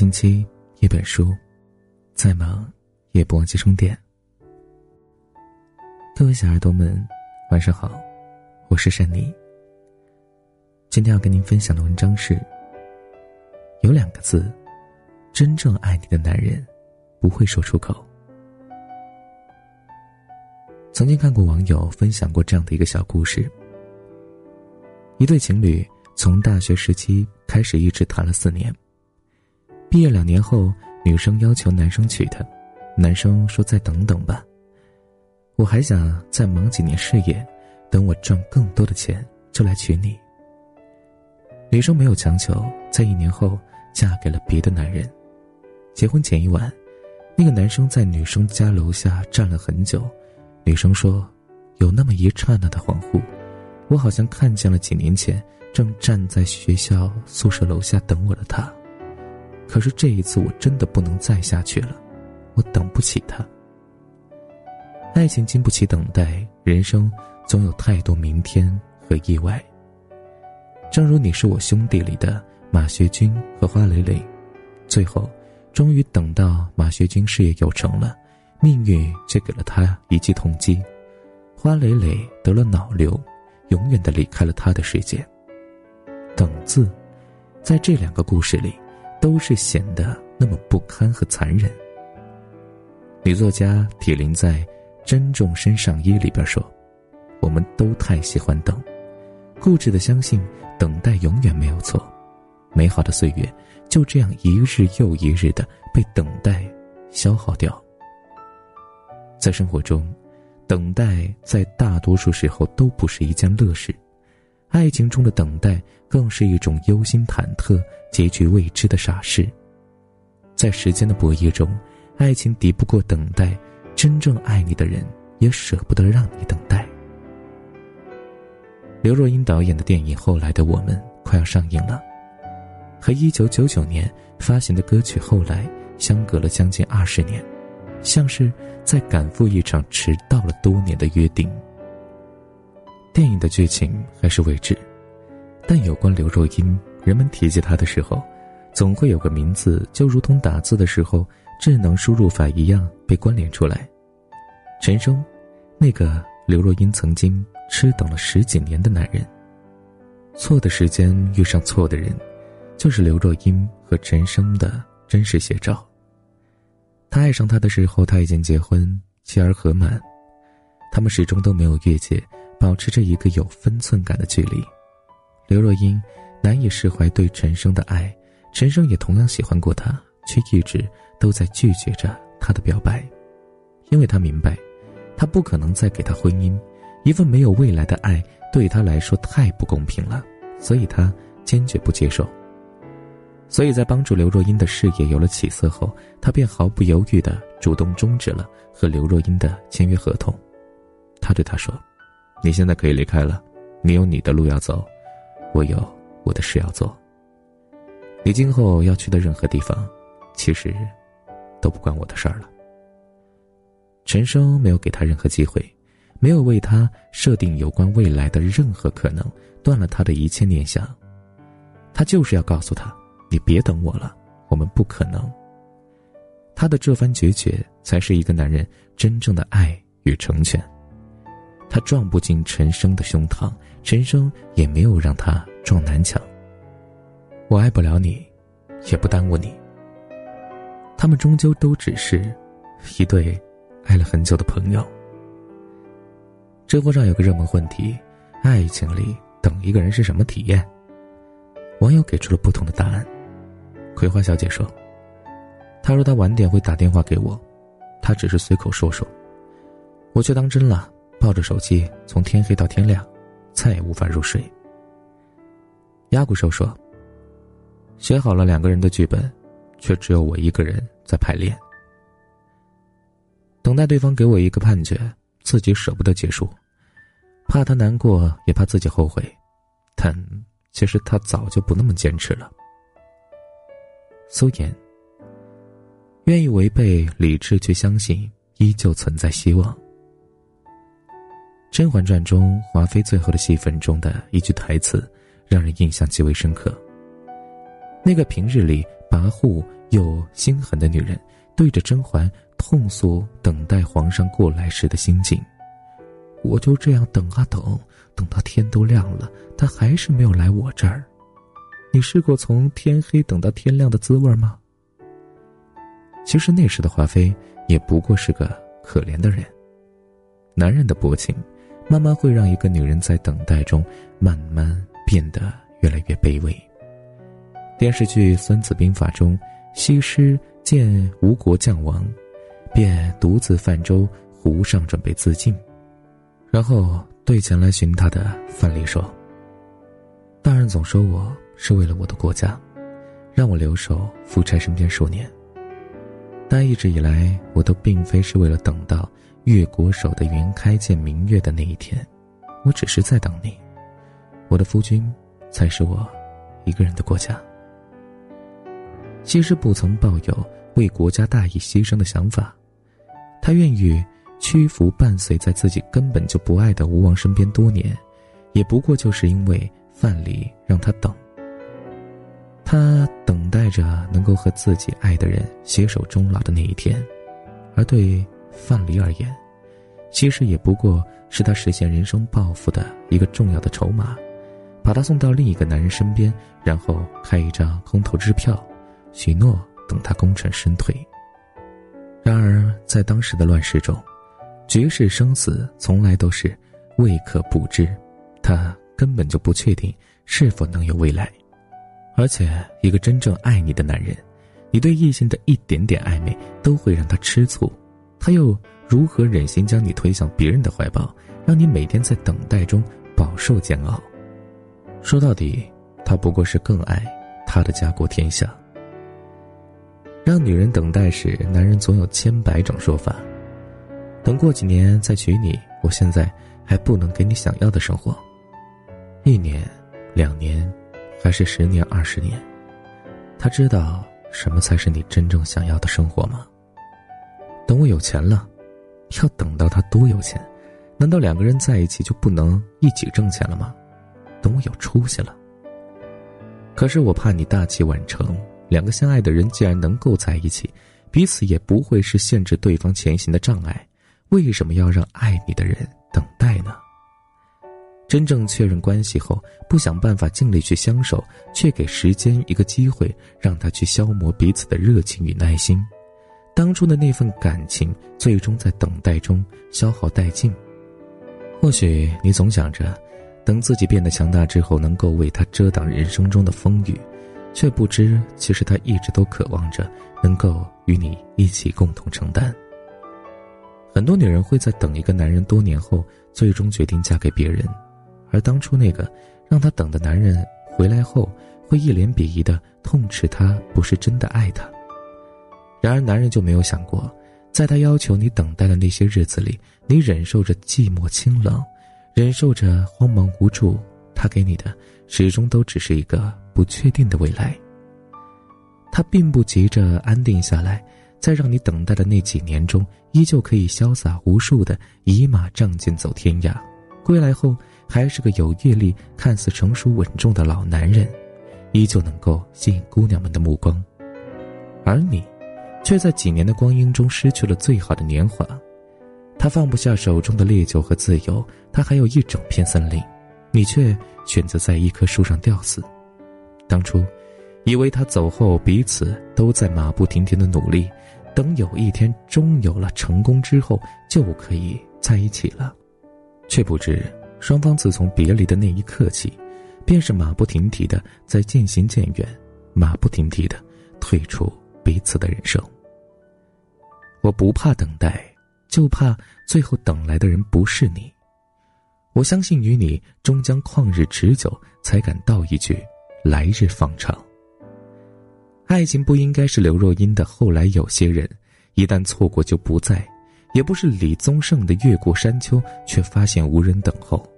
星期一本书，再忙也不忘记充电。各位小耳朵们，晚上好，我是珊妮。今天要跟您分享的文章是：有两个字，真正爱你的男人不会说出口。曾经看过网友分享过这样的一个小故事：一对情侣从大学时期开始，一直谈了四年。毕业两年后，女生要求男生娶她，男生说：“再等等吧，我还想再忙几年事业，等我赚更多的钱就来娶你。”女生没有强求，在一年后嫁给了别的男人。结婚前一晚，那个男生在女生家楼下站了很久。女生说：“有那么一刹那的恍惚，我好像看见了几年前正站在学校宿舍楼下等我的他。”可是这一次，我真的不能再下去了，我等不起他。爱情经不起等待，人生总有太多明天和意外。正如《你是我兄弟》里的马学军和花蕾蕾，最后终于等到马学军事业有成了，命运却给了他一记痛击，花蕾蕾得了脑瘤，永远的离开了他的世界。等字，在这两个故事里。都是显得那么不堪和残忍。女作家铁林在《珍重身上衣》里边说：“我们都太喜欢等，固执的相信等待永远没有错，美好的岁月就这样一日又一日的被等待消耗掉。”在生活中，等待在大多数时候都不是一件乐事。爱情中的等待，更是一种忧心忐忑、结局未知的傻事。在时间的博弈中，爱情敌不过等待，真正爱你的人也舍不得让你等待。刘若英导演的电影《后来的我们》快要上映了，和一九九九年发行的歌曲《后来》相隔了将近二十年，像是在赶赴一场迟到了多年的约定。电影的剧情还是未知，但有关刘若英，人们提及他的时候，总会有个名字，就如同打字的时候智能输入法一样被关联出来。陈升，那个刘若英曾经痴等了十几年的男人。错的时间遇上错的人，就是刘若英和陈升的真实写照。他爱上他的时候，他已经结婚，妻儿和满，他们始终都没有越界。保持着一个有分寸感的距离，刘若英难以释怀对陈升的爱，陈升也同样喜欢过她，却一直都在拒绝着他的表白，因为他明白，他不可能再给他婚姻，一份没有未来的爱对他来说太不公平了，所以他坚决不接受。所以在帮助刘若英的事业有了起色后，他便毫不犹豫地主动终止了和刘若英的签约合同，他对她说。你现在可以离开了，你有你的路要走，我有我的事要做。你今后要去的任何地方，其实都不关我的事儿了。陈升没有给他任何机会，没有为他设定有关未来的任何可能，断了他的一切念想。他就是要告诉他，你别等我了，我们不可能。他的这番决绝，才是一个男人真正的爱与成全。他撞不进陈升的胸膛，陈升也没有让他撞南墙。我爱不了你，也不耽误你。他们终究都只是一对爱了很久的朋友。知乎上有个热门问题：爱情里等一个人是什么体验？网友给出了不同的答案。葵花小姐说：“他说他晚点会打电话给我，他只是随口说说，我却当真了。”抱着手机从天黑到天亮，再也无法入睡。鸭骨兽说：“写好了两个人的剧本，却只有我一个人在排练，等待对方给我一个判决，自己舍不得结束，怕他难过，也怕自己后悔，但其实他早就不那么坚持了。”苏颜愿意违背理智去相信，依旧存在希望。《甄嬛传》中华妃最后的戏份中的一句台词，让人印象极为深刻。那个平日里跋扈又心狠的女人对着甄嬛痛诉等待皇上过来时的心境：“我就这样等啊等，等到天都亮了，他还是没有来我这儿。你试过从天黑等到天亮的滋味吗？”其实那时的华妃也不过是个可怜的人。男人的薄情，慢慢会让一个女人在等待中慢慢变得越来越卑微。电视剧《孙子兵法》中，西施见吴国将亡，便独自泛舟湖上准备自尽，然后对前来寻她的范蠡说：“大人总说我是为了我的国家，让我留守夫差身边数年。”但一直以来，我都并非是为了等到越国守的云开见明月的那一天，我只是在等你。我的夫君，才是我一个人的国家。西施不曾抱有为国家大义牺牲的想法，他愿意屈服伴随在自己根本就不爱的吴王身边多年，也不过就是因为范蠡让他等。他等待着能够和自己爱的人携手终老的那一天，而对范蠡而言，其实也不过是他实现人生抱负的一个重要的筹码，把他送到另一个男人身边，然后开一张空头支票，许诺等他功成身退。然而，在当时的乱世中，局势生死从来都是未可不知，他根本就不确定是否能有未来。而且，一个真正爱你的男人，你对异性的一点点暧昧都会让他吃醋，他又如何忍心将你推向别人的怀抱，让你每天在等待中饱受煎熬？说到底，他不过是更爱他的家国天下。让女人等待时，男人总有千百种说法。等过几年再娶你，我现在还不能给你想要的生活。一年，两年。还是十年、二十年，他知道什么才是你真正想要的生活吗？等我有钱了，要等到他多有钱？难道两个人在一起就不能一起挣钱了吗？等我有出息了。可是我怕你大器晚成，两个相爱的人既然能够在一起，彼此也不会是限制对方前行的障碍，为什么要让爱你的人等待呢？真正确认关系后，不想办法尽力去相守，却给时间一个机会，让他去消磨彼此的热情与耐心。当初的那份感情，最终在等待中消耗殆尽。或许你总想着，等自己变得强大之后，能够为他遮挡人生中的风雨，却不知其实他一直都渴望着能够与你一起共同承担。很多女人会在等一个男人多年后，最终决定嫁给别人。而当初那个让她等的男人回来后，会一脸鄙夷的痛斥她不是真的爱他。然而男人就没有想过，在他要求你等待的那些日子里，你忍受着寂寞清冷，忍受着慌忙无助，他给你的始终都只是一个不确定的未来。他并不急着安定下来，在让你等待的那几年中，依旧可以潇洒无数的倚马仗剑走天涯，归来后。还是个有阅历、看似成熟稳重的老男人，依旧能够吸引姑娘们的目光，而你，却在几年的光阴中失去了最好的年华。他放不下手中的烈酒和自由，他还有一整片森林，你却选择在一棵树上吊死。当初，以为他走后彼此都在马不停蹄的努力，等有一天终有了成功之后就可以在一起了，却不知。双方自从别离的那一刻起，便是马不停蹄的在渐行渐远，马不停蹄的退出彼此的人生。我不怕等待，就怕最后等来的人不是你。我相信与你终将旷日持久，才敢道一句“来日方长”。爱情不应该是刘若英的“后来有些人，一旦错过就不在”。也不是李宗盛的越过山丘，却发现无人等候，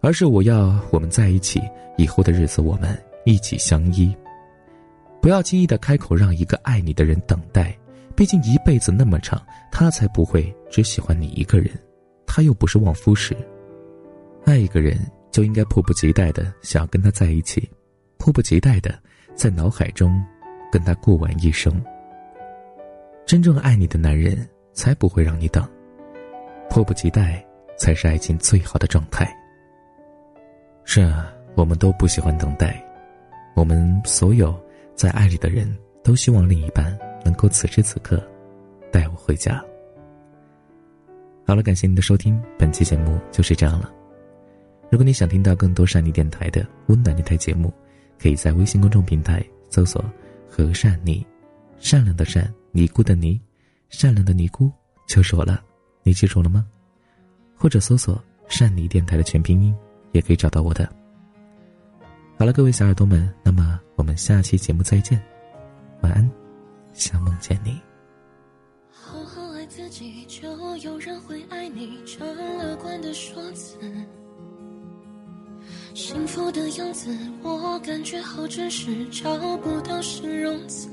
而是我要我们在一起，以后的日子我们一起相依。不要轻易的开口让一个爱你的人等待，毕竟一辈子那么长，他才不会只喜欢你一个人，他又不是旺夫石。爱一个人就应该迫不及待的想要跟他在一起，迫不及待的在脑海中跟他过完一生。真正爱你的男人才不会让你等，迫不及待才是爱情最好的状态。是啊，我们都不喜欢等待，我们所有在爱里的人都希望另一半能够此时此刻带我回家。好了，感谢您的收听，本期节目就是这样了。如果你想听到更多善妮电台的温暖电台节目，可以在微信公众平台搜索“和善妮”，善良的善，尼姑的尼，善良的尼姑就是我了，你记住了吗？或者搜索“善妮电台”的全拼音，也可以找到我的。好了，各位小耳朵们，那么我们下期节目再见，晚安，想梦见你。好好爱自己，就有人会爱你，这乐观的说辞。幸福的样子，我感觉好真实，找不到形容词。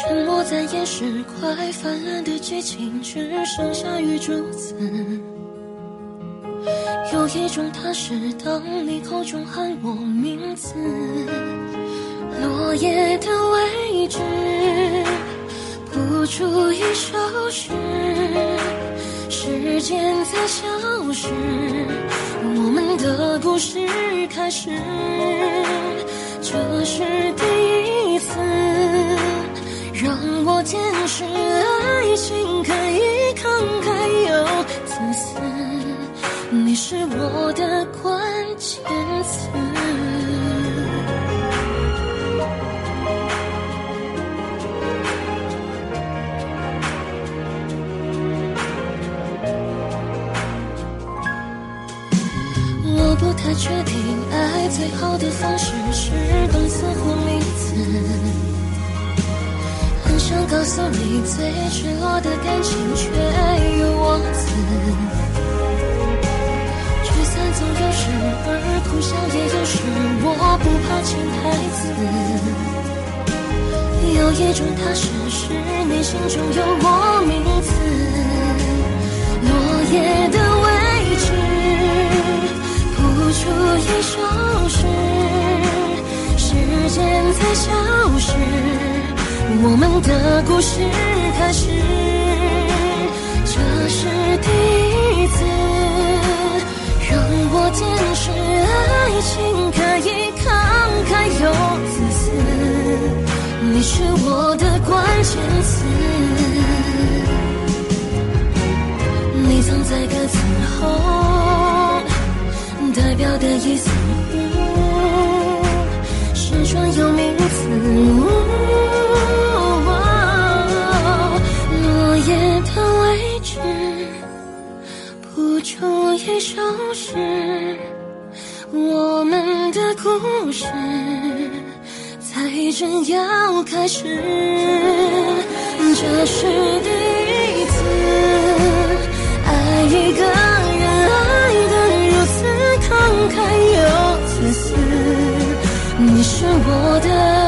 沉默在掩饰快泛滥的激情，只剩下雨珠子。有一种踏实，当你口中喊我名字，落叶的位置，谱出一首诗。时间在消失，我们的故事开始，这是第一次让我见识爱情可以慷慨又自私，你是我的关键我不太确定，爱最好的方式是动词或名词。很想告诉你，最赤裸的感情却又忘词。聚散总有时，而哭笑也有时。我不怕潜台词。有一种踏实，是你心中有消失，时间在消失，我们的故事开始，这是第一次让我见识爱情可以慷慨又自私，你是我的关键词，你藏在歌词后。代表的意思是专有名词，哦，落叶的位置，谱出一首诗，我们的故事才正要开始，这是第一次爱一个。开又自私你是我的